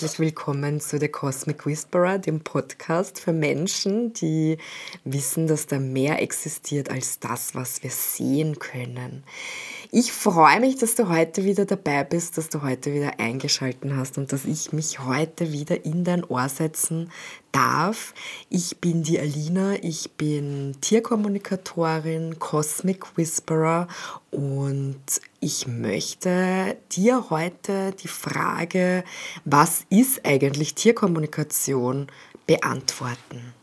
Herzlich willkommen zu The Cosmic Whisperer, dem Podcast für Menschen, die wissen, dass da mehr existiert als das, was wir sehen können. Ich freue mich, dass du heute wieder dabei bist, dass du heute wieder eingeschalten hast und dass ich mich heute wieder in dein Ohr setzen darf. Ich bin die Alina, ich bin Tierkommunikatorin, Cosmic Whisperer und ich möchte dir heute die Frage, was ist eigentlich Tierkommunikation, beantworten.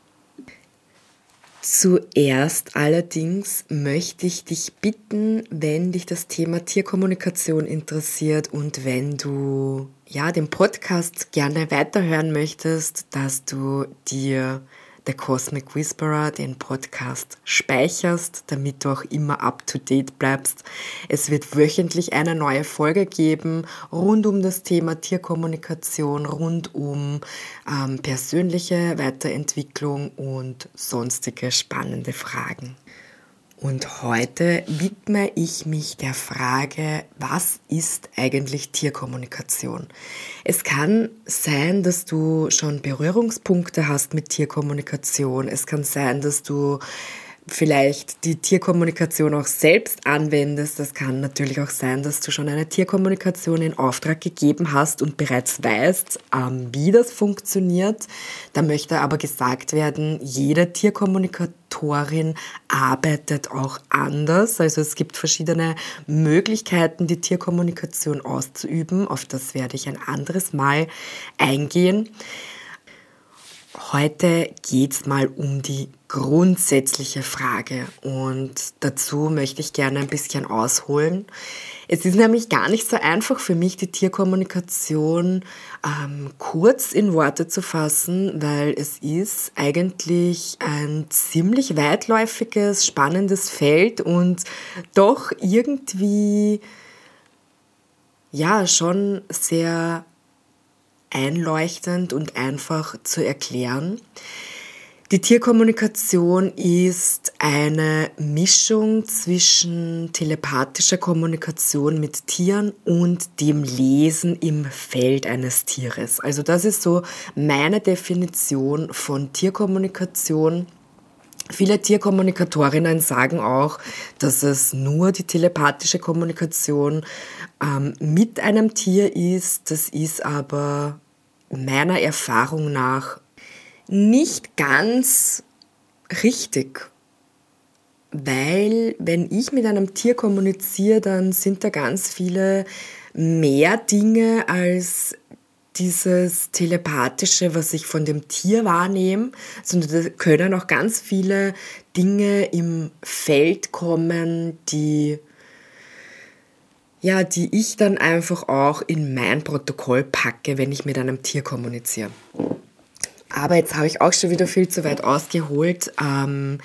Zuerst allerdings möchte ich dich bitten, wenn dich das Thema Tierkommunikation interessiert und wenn du ja den Podcast gerne weiterhören möchtest, dass du dir The Cosmic Whisperer, den Podcast, speicherst, damit du auch immer up-to-date bleibst. Es wird wöchentlich eine neue Folge geben rund um das Thema Tierkommunikation, rund um ähm, persönliche Weiterentwicklung und sonstige spannende Fragen. Und heute widme ich mich der Frage, was ist eigentlich Tierkommunikation? Es kann sein, dass du schon Berührungspunkte hast mit Tierkommunikation. Es kann sein, dass du vielleicht die Tierkommunikation auch selbst anwendest. Das kann natürlich auch sein, dass du schon eine Tierkommunikation in Auftrag gegeben hast und bereits weißt, ähm, wie das funktioniert. Da möchte aber gesagt werden, jede Tierkommunikatorin arbeitet auch anders. Also es gibt verschiedene Möglichkeiten, die Tierkommunikation auszuüben. Auf das werde ich ein anderes Mal eingehen. Heute geht es mal um die grundsätzliche Frage und dazu möchte ich gerne ein bisschen ausholen. Es ist nämlich gar nicht so einfach für mich, die Tierkommunikation ähm, kurz in Worte zu fassen, weil es ist eigentlich ein ziemlich weitläufiges, spannendes Feld und doch irgendwie ja schon sehr einleuchtend und einfach zu erklären. Die Tierkommunikation ist eine Mischung zwischen telepathischer Kommunikation mit Tieren und dem Lesen im Feld eines Tieres. Also das ist so meine Definition von Tierkommunikation. Viele Tierkommunikatorinnen sagen auch, dass es nur die telepathische Kommunikation ähm, mit einem Tier ist. Das ist aber meiner Erfahrung nach nicht ganz richtig. Weil wenn ich mit einem Tier kommuniziere, dann sind da ganz viele mehr Dinge als dieses telepathische, was ich von dem Tier wahrnehme, sondern da können auch ganz viele Dinge im Feld kommen, die ja, die ich dann einfach auch in mein Protokoll packe, wenn ich mit einem Tier kommuniziere. Aber jetzt habe ich auch schon wieder viel zu weit ausgeholt. Ähm,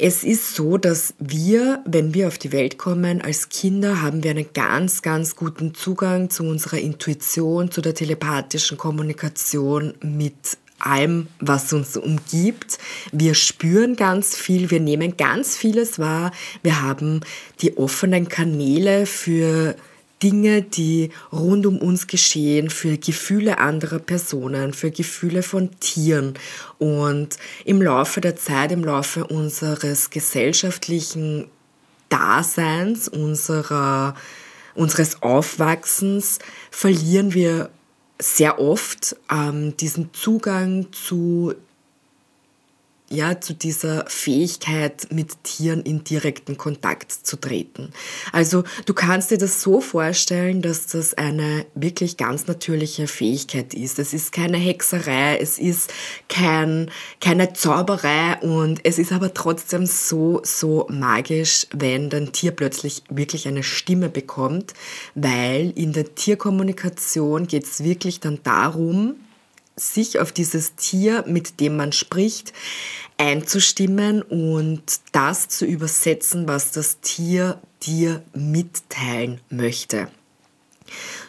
es ist so, dass wir, wenn wir auf die Welt kommen, als Kinder haben wir einen ganz, ganz guten Zugang zu unserer Intuition, zu der telepathischen Kommunikation mit allem, was uns umgibt. Wir spüren ganz viel, wir nehmen ganz vieles wahr. Wir haben die offenen Kanäle für Dinge, die rund um uns geschehen, für Gefühle anderer Personen, für Gefühle von Tieren. Und im Laufe der Zeit, im Laufe unseres gesellschaftlichen Daseins, unserer, unseres Aufwachsens, verlieren wir sehr oft ähm, diesen Zugang zu ja, zu dieser Fähigkeit, mit Tieren in direkten Kontakt zu treten. Also du kannst dir das so vorstellen, dass das eine wirklich ganz natürliche Fähigkeit ist. Es ist keine Hexerei, es ist kein, keine Zauberei und es ist aber trotzdem so, so magisch, wenn dein Tier plötzlich wirklich eine Stimme bekommt, weil in der Tierkommunikation geht es wirklich dann darum, sich auf dieses Tier, mit dem man spricht, einzustimmen und das zu übersetzen, was das Tier dir mitteilen möchte.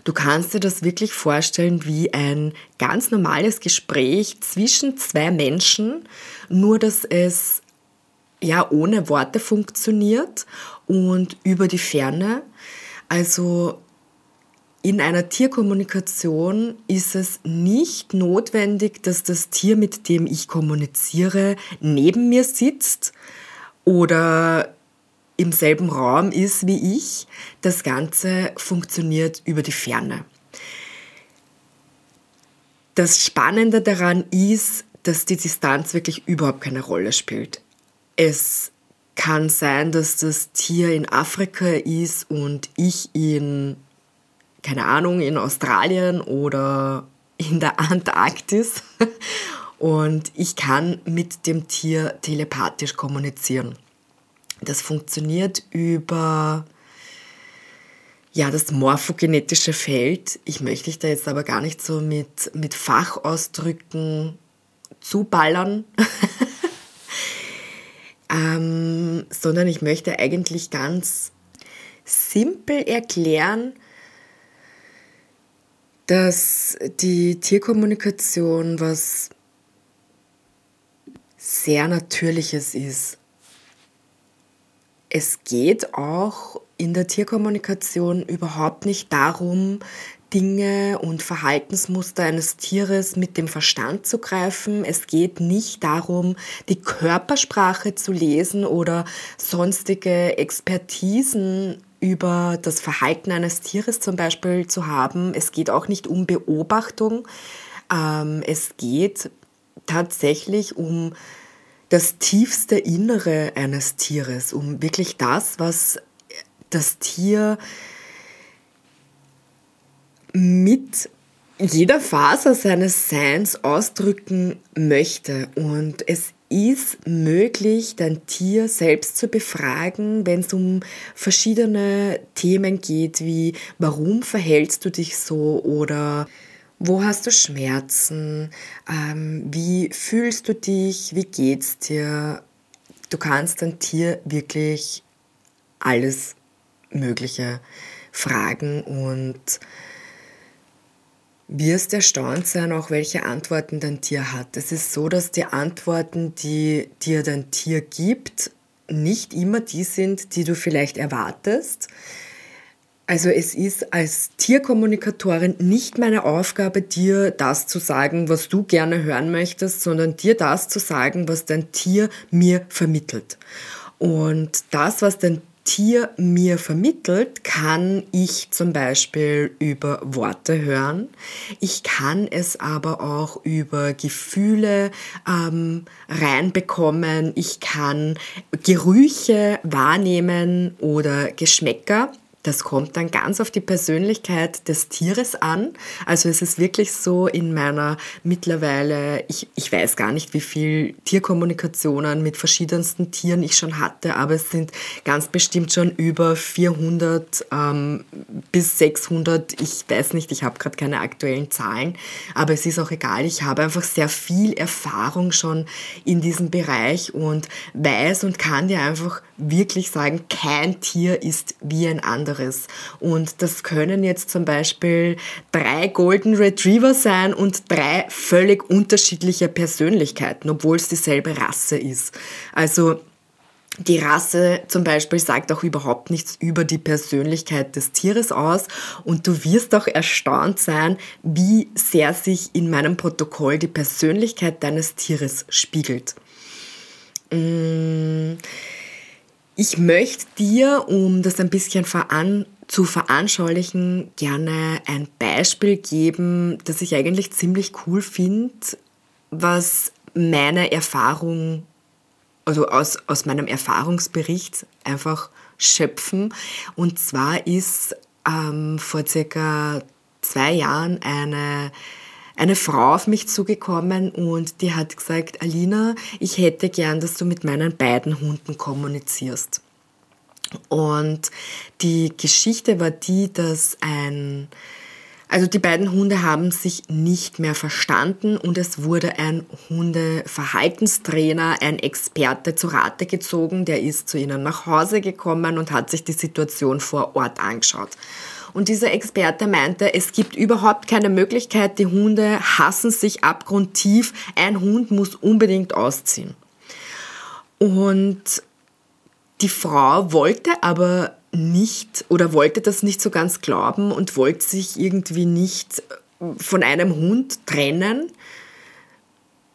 Du kannst dir das wirklich vorstellen wie ein ganz normales Gespräch zwischen zwei Menschen, nur dass es ja ohne Worte funktioniert und über die Ferne. Also in einer Tierkommunikation ist es nicht notwendig, dass das Tier, mit dem ich kommuniziere, neben mir sitzt oder im selben Raum ist wie ich. Das Ganze funktioniert über die Ferne. Das Spannende daran ist, dass die Distanz wirklich überhaupt keine Rolle spielt. Es kann sein, dass das Tier in Afrika ist und ich in keine Ahnung, in Australien oder in der Antarktis. Und ich kann mit dem Tier telepathisch kommunizieren. Das funktioniert über ja, das morphogenetische Feld. Ich möchte dich da jetzt aber gar nicht so mit, mit Fachausdrücken zuballern, ähm, sondern ich möchte eigentlich ganz simpel erklären, dass die Tierkommunikation was sehr Natürliches ist. Es geht auch in der Tierkommunikation überhaupt nicht darum, Dinge und Verhaltensmuster eines Tieres mit dem Verstand zu greifen. Es geht nicht darum, die Körpersprache zu lesen oder sonstige Expertisen über das Verhalten eines Tieres zum Beispiel zu haben. Es geht auch nicht um Beobachtung. Ähm, es geht tatsächlich um das tiefste Innere eines Tieres, um wirklich das, was das Tier mit jeder Faser seines Seins ausdrücken möchte. Und es ist möglich, dein Tier selbst zu befragen, wenn es um verschiedene Themen geht, wie warum verhältst du dich so oder wo hast du Schmerzen, ähm, wie fühlst du dich, wie geht's dir. Du kannst dein Tier wirklich alles Mögliche fragen und wirst erstaunt sein, auch welche Antworten dein Tier hat. Es ist so, dass die Antworten, die dir dein Tier gibt, nicht immer die sind, die du vielleicht erwartest. Also es ist als Tierkommunikatorin nicht meine Aufgabe, dir das zu sagen, was du gerne hören möchtest, sondern dir das zu sagen, was dein Tier mir vermittelt. Und das, was dein Tier mir vermittelt, kann ich zum Beispiel über Worte hören. Ich kann es aber auch über Gefühle ähm, reinbekommen. Ich kann Gerüche wahrnehmen oder Geschmäcker. Das kommt dann ganz auf die Persönlichkeit des Tieres an. Also es ist wirklich so in meiner mittlerweile, ich, ich weiß gar nicht, wie viel Tierkommunikationen mit verschiedensten Tieren ich schon hatte, aber es sind ganz bestimmt schon über 400 ähm, bis 600. Ich weiß nicht, ich habe gerade keine aktuellen Zahlen, aber es ist auch egal. Ich habe einfach sehr viel Erfahrung schon in diesem Bereich und weiß und kann dir einfach wirklich sagen, kein Tier ist wie ein anderes. Und das können jetzt zum Beispiel drei Golden Retriever sein und drei völlig unterschiedliche Persönlichkeiten, obwohl es dieselbe Rasse ist. Also die Rasse zum Beispiel sagt auch überhaupt nichts über die Persönlichkeit des Tieres aus und du wirst auch erstaunt sein, wie sehr sich in meinem Protokoll die Persönlichkeit deines Tieres spiegelt. Mmh. Ich möchte dir, um das ein bisschen veran zu veranschaulichen, gerne ein Beispiel geben, das ich eigentlich ziemlich cool finde, was meine Erfahrung, also aus, aus meinem Erfahrungsbericht einfach schöpfen. Und zwar ist ähm, vor circa zwei Jahren eine eine Frau auf mich zugekommen und die hat gesagt, Alina, ich hätte gern, dass du mit meinen beiden Hunden kommunizierst. Und die Geschichte war die, dass ein, also die beiden Hunde haben sich nicht mehr verstanden und es wurde ein Hundeverhaltenstrainer, ein Experte zu Rate gezogen, der ist zu ihnen nach Hause gekommen und hat sich die Situation vor Ort angeschaut. Und dieser Experte meinte, es gibt überhaupt keine Möglichkeit, die Hunde hassen sich abgrundtief, ein Hund muss unbedingt ausziehen. Und die Frau wollte aber nicht oder wollte das nicht so ganz glauben und wollte sich irgendwie nicht von einem Hund trennen,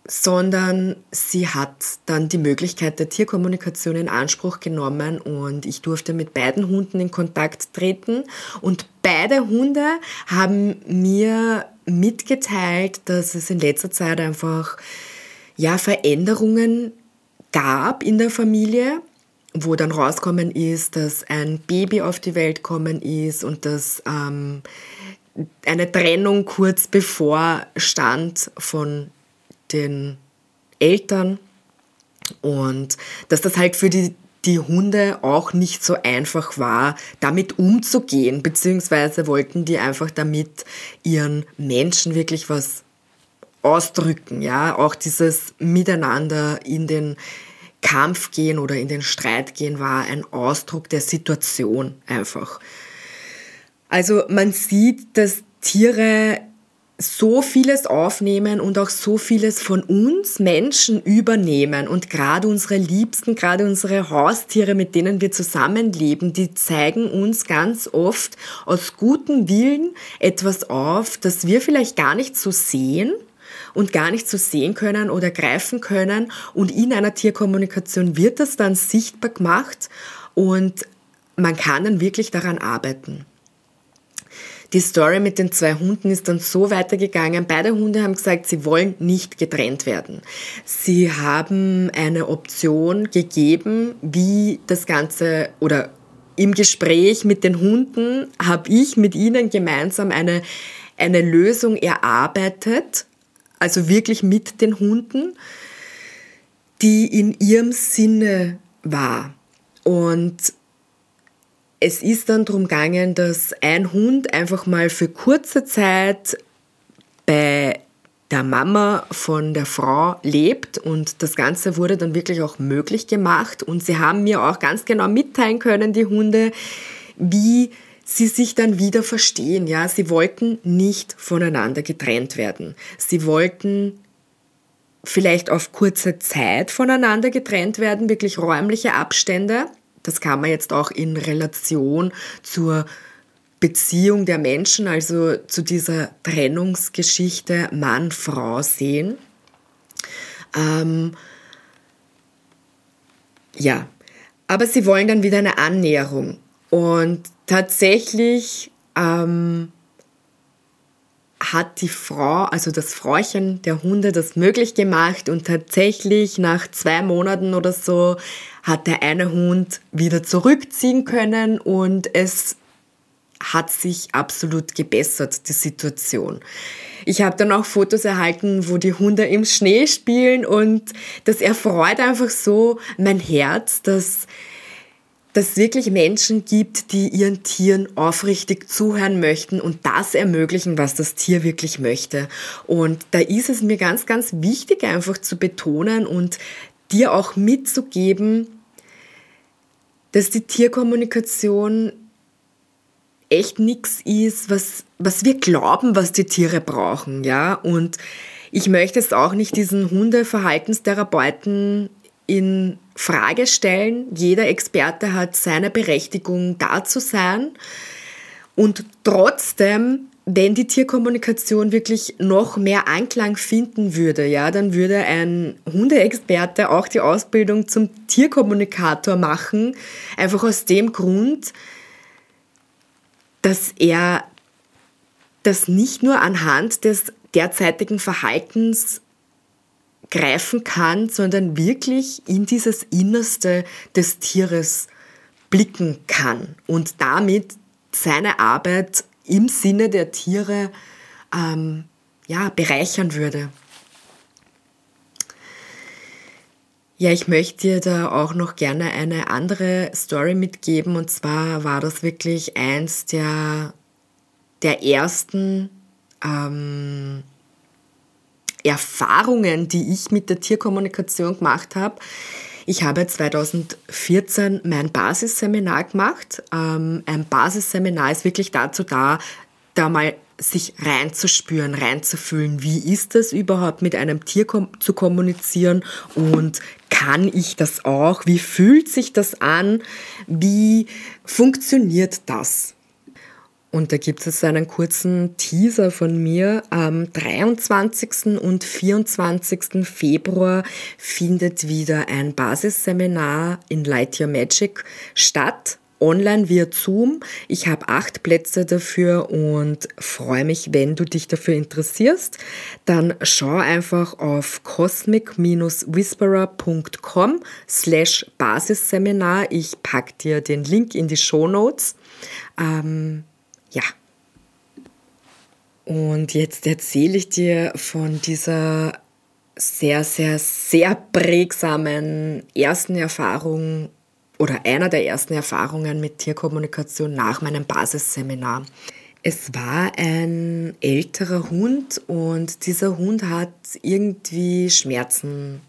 sondern sie hat dann die Möglichkeit der Tierkommunikation in Anspruch genommen und ich durfte mit beiden Hunden in Kontakt treten. Und beide Hunde haben mir mitgeteilt, dass es in letzter Zeit einfach ja Veränderungen gab in der Familie, wo dann rauskommen ist, dass ein Baby auf die Welt kommen ist und dass ähm, eine Trennung kurz bevor stand von den Eltern und dass das halt für die, die Hunde auch nicht so einfach war, damit umzugehen, beziehungsweise wollten die einfach damit ihren Menschen wirklich was ausdrücken, ja, auch dieses Miteinander in den Kampf gehen oder in den Streit gehen war ein Ausdruck der Situation einfach. Also man sieht, dass Tiere so vieles aufnehmen und auch so vieles von uns Menschen übernehmen. Und gerade unsere Liebsten, gerade unsere Haustiere, mit denen wir zusammenleben, die zeigen uns ganz oft aus gutem Willen etwas auf, das wir vielleicht gar nicht so sehen und gar nicht so sehen können oder greifen können. Und in einer Tierkommunikation wird das dann sichtbar gemacht und man kann dann wirklich daran arbeiten. Die Story mit den zwei Hunden ist dann so weitergegangen. Beide Hunde haben gesagt, sie wollen nicht getrennt werden. Sie haben eine Option gegeben, wie das Ganze oder im Gespräch mit den Hunden habe ich mit ihnen gemeinsam eine, eine Lösung erarbeitet, also wirklich mit den Hunden, die in ihrem Sinne war. Und es ist dann darum gegangen, dass ein Hund einfach mal für kurze Zeit bei der Mama von der Frau lebt und das Ganze wurde dann wirklich auch möglich gemacht und sie haben mir auch ganz genau mitteilen können, die Hunde, wie sie sich dann wieder verstehen. Ja, sie wollten nicht voneinander getrennt werden. Sie wollten vielleicht auf kurze Zeit voneinander getrennt werden, wirklich räumliche Abstände. Das kann man jetzt auch in Relation zur Beziehung der Menschen, also zu dieser Trennungsgeschichte Mann-Frau sehen. Ähm, ja, aber sie wollen dann wieder eine Annäherung. Und tatsächlich ähm, hat die Frau, also das Frauchen der Hunde, das möglich gemacht und tatsächlich nach zwei Monaten oder so hat der eine Hund wieder zurückziehen können und es hat sich absolut gebessert, die Situation. Ich habe dann auch Fotos erhalten, wo die Hunde im Schnee spielen und das erfreut einfach so mein Herz, dass dass es wirklich Menschen gibt, die ihren Tieren aufrichtig zuhören möchten und das ermöglichen, was das Tier wirklich möchte. Und da ist es mir ganz, ganz wichtig, einfach zu betonen und dir auch mitzugeben, dass die Tierkommunikation echt nichts ist, was, was wir glauben, was die Tiere brauchen, ja. Und ich möchte es auch nicht diesen Hundeverhaltenstherapeuten in Frage stellen. Jeder Experte hat seine Berechtigung, da zu sein. Und trotzdem, wenn die Tierkommunikation wirklich noch mehr Anklang finden würde, ja, dann würde ein Hundeexperte auch die Ausbildung zum Tierkommunikator machen. Einfach aus dem Grund, dass er das nicht nur anhand des derzeitigen Verhaltens greifen kann, sondern wirklich in dieses Innerste des Tieres blicken kann und damit seine Arbeit im Sinne der Tiere ähm, ja, bereichern würde. Ja, ich möchte dir da auch noch gerne eine andere Story mitgeben. Und zwar war das wirklich eins der, der ersten ähm, Erfahrungen, die ich mit der Tierkommunikation gemacht habe. Ich habe 2014 mein Basisseminar gemacht. Ähm, ein Basisseminar ist wirklich dazu da, da mal sich reinzuspüren, reinzufühlen, wie ist das überhaupt mit einem Tier kom zu kommunizieren und kann ich das auch? Wie fühlt sich das an? Wie funktioniert das? Und da gibt es einen kurzen Teaser von mir. Am 23. und 24. Februar findet wieder ein Basisseminar in Light Your Magic statt online via Zoom. Ich habe acht Plätze dafür und freue mich, wenn du dich dafür interessierst. Dann schau einfach auf cosmic-whisperer.com slash Basisseminar. Ich packe dir den Link in die Show Notes. Ähm, ja. Und jetzt erzähle ich dir von dieser sehr, sehr, sehr prägsamen ersten Erfahrung oder einer der ersten Erfahrungen mit Tierkommunikation nach meinem Basisseminar. Es war ein älterer Hund und dieser Hund hat irgendwie Schmerzen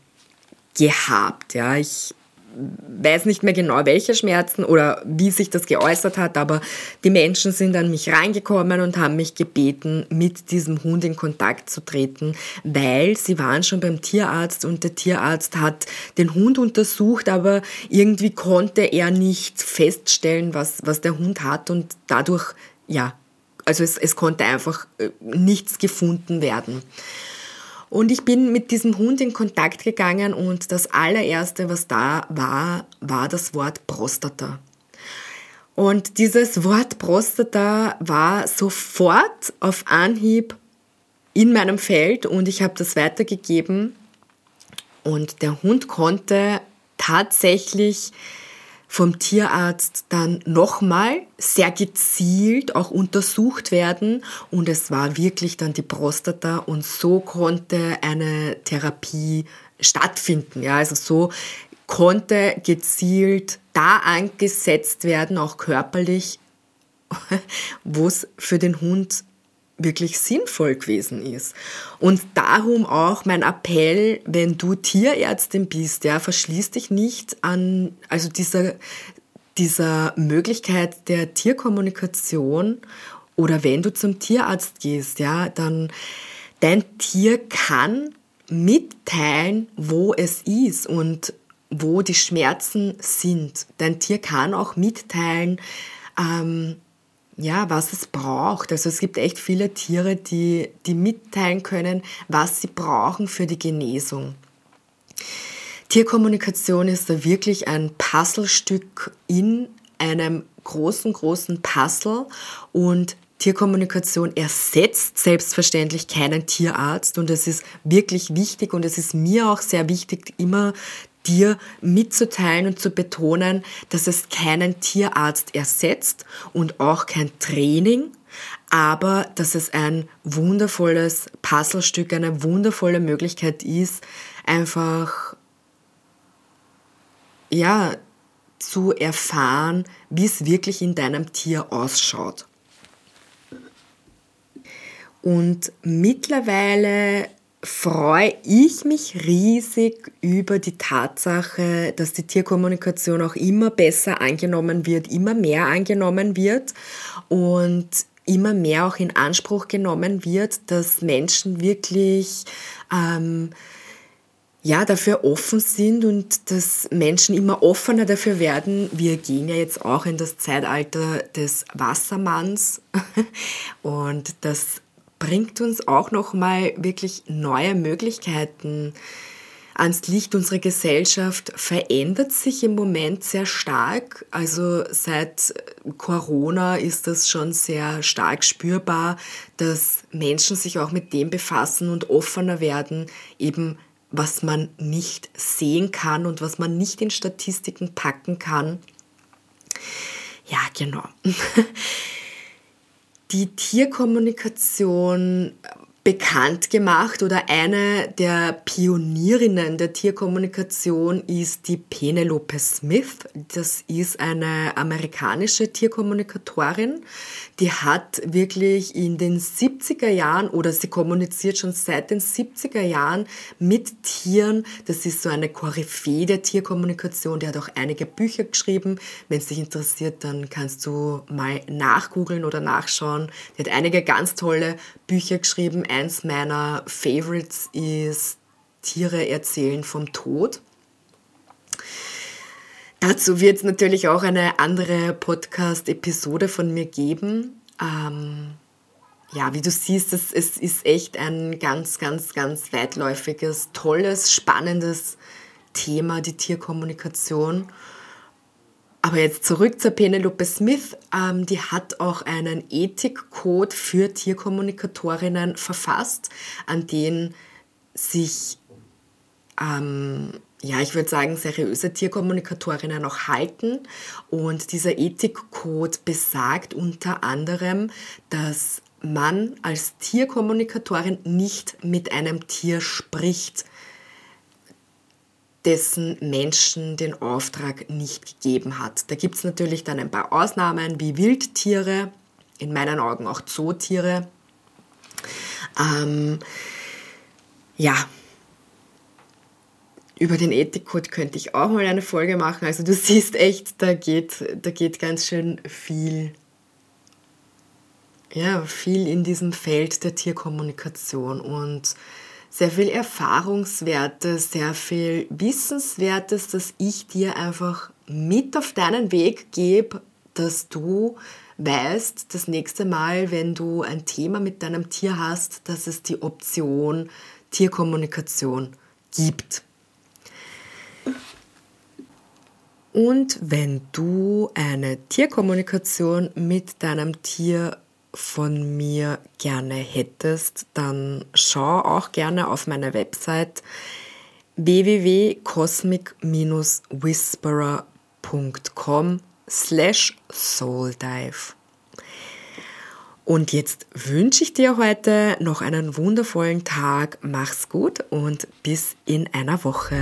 gehabt. Ja, ich weiß nicht mehr genau, welche Schmerzen oder wie sich das geäußert hat, aber die Menschen sind an mich reingekommen und haben mich gebeten, mit diesem Hund in Kontakt zu treten, weil sie waren schon beim Tierarzt und der Tierarzt hat den Hund untersucht, aber irgendwie konnte er nicht feststellen, was, was der Hund hat und dadurch, ja, also es, es konnte einfach äh, nichts gefunden werden. Und ich bin mit diesem Hund in Kontakt gegangen und das allererste, was da war, war das Wort Prostata. Und dieses Wort Prostata war sofort auf Anhieb in meinem Feld und ich habe das weitergegeben und der Hund konnte tatsächlich vom Tierarzt dann nochmal sehr gezielt auch untersucht werden und es war wirklich dann die Prostata und so konnte eine Therapie stattfinden. Ja, also so konnte gezielt da angesetzt werden, auch körperlich, wo es für den Hund wirklich sinnvoll gewesen ist. Und darum auch mein Appell, wenn du Tierärztin bist, ja, verschließ dich nicht an, also dieser, dieser Möglichkeit der Tierkommunikation oder wenn du zum Tierarzt gehst, ja, dann dein Tier kann mitteilen, wo es ist und wo die Schmerzen sind. Dein Tier kann auch mitteilen, ähm, ja, was es braucht. Also es gibt echt viele Tiere, die, die mitteilen können, was sie brauchen für die Genesung. Tierkommunikation ist da wirklich ein Puzzlestück in einem großen, großen Puzzle und Tierkommunikation ersetzt selbstverständlich keinen Tierarzt und es ist wirklich wichtig und es ist mir auch sehr wichtig, immer dir mitzuteilen und zu betonen, dass es keinen Tierarzt ersetzt und auch kein Training, aber dass es ein wundervolles Puzzlestück, eine wundervolle Möglichkeit ist, einfach ja zu erfahren, wie es wirklich in deinem Tier ausschaut. Und mittlerweile freue ich mich riesig über die Tatsache, dass die Tierkommunikation auch immer besser angenommen wird, immer mehr angenommen wird und immer mehr auch in Anspruch genommen wird, dass Menschen wirklich ähm, ja, dafür offen sind und dass Menschen immer offener dafür werden. Wir gehen ja jetzt auch in das Zeitalter des Wassermanns und das bringt uns auch noch mal wirklich neue Möglichkeiten ans Licht. Unsere Gesellschaft verändert sich im Moment sehr stark. Also seit Corona ist das schon sehr stark spürbar, dass Menschen sich auch mit dem befassen und offener werden, eben was man nicht sehen kann und was man nicht in Statistiken packen kann. Ja, genau. Die Tierkommunikation bekannt gemacht oder eine der Pionierinnen der Tierkommunikation ist die Penelope Smith. Das ist eine amerikanische Tierkommunikatorin. Die hat wirklich in den 70er Jahren oder sie kommuniziert schon seit den 70er Jahren mit Tieren. Das ist so eine Koryphäe der Tierkommunikation. Die hat auch einige Bücher geschrieben. Wenn es dich interessiert, dann kannst du mal nachgoogeln oder nachschauen. Die hat einige ganz tolle Bücher geschrieben eins meiner Favorites ist Tiere erzählen vom Tod. Dazu wird es natürlich auch eine andere Podcast-Episode von mir geben. Ähm, ja, wie du siehst, es, es ist echt ein ganz, ganz, ganz weitläufiges, tolles, spannendes Thema, die Tierkommunikation. Aber jetzt zurück zur Penelope Smith. Ähm, die hat auch einen Ethikcode für Tierkommunikatorinnen verfasst, an den sich, ähm, ja, ich würde sagen, seriöse Tierkommunikatorinnen auch halten. Und dieser Ethikcode besagt unter anderem, dass man als Tierkommunikatorin nicht mit einem Tier spricht dessen Menschen den Auftrag nicht gegeben hat. Da gibt es natürlich dann ein paar Ausnahmen wie Wildtiere, in meinen Augen auch Zootiere. Ähm, ja, über den Ethikcode könnte ich auch mal eine Folge machen. Also du siehst echt, da geht, da geht ganz schön viel, ja, viel in diesem Feld der Tierkommunikation und sehr viel Erfahrungswertes, sehr viel Wissenswertes, das ich dir einfach mit auf deinen Weg gebe, dass du weißt, das nächste Mal, wenn du ein Thema mit deinem Tier hast, dass es die Option Tierkommunikation gibt. Und wenn du eine Tierkommunikation mit deinem Tier von mir gerne hättest, dann schau auch gerne auf meine Website www.cosmic-whisperer.com slash souldive. Und jetzt wünsche ich dir heute noch einen wundervollen Tag, mach's gut und bis in einer Woche.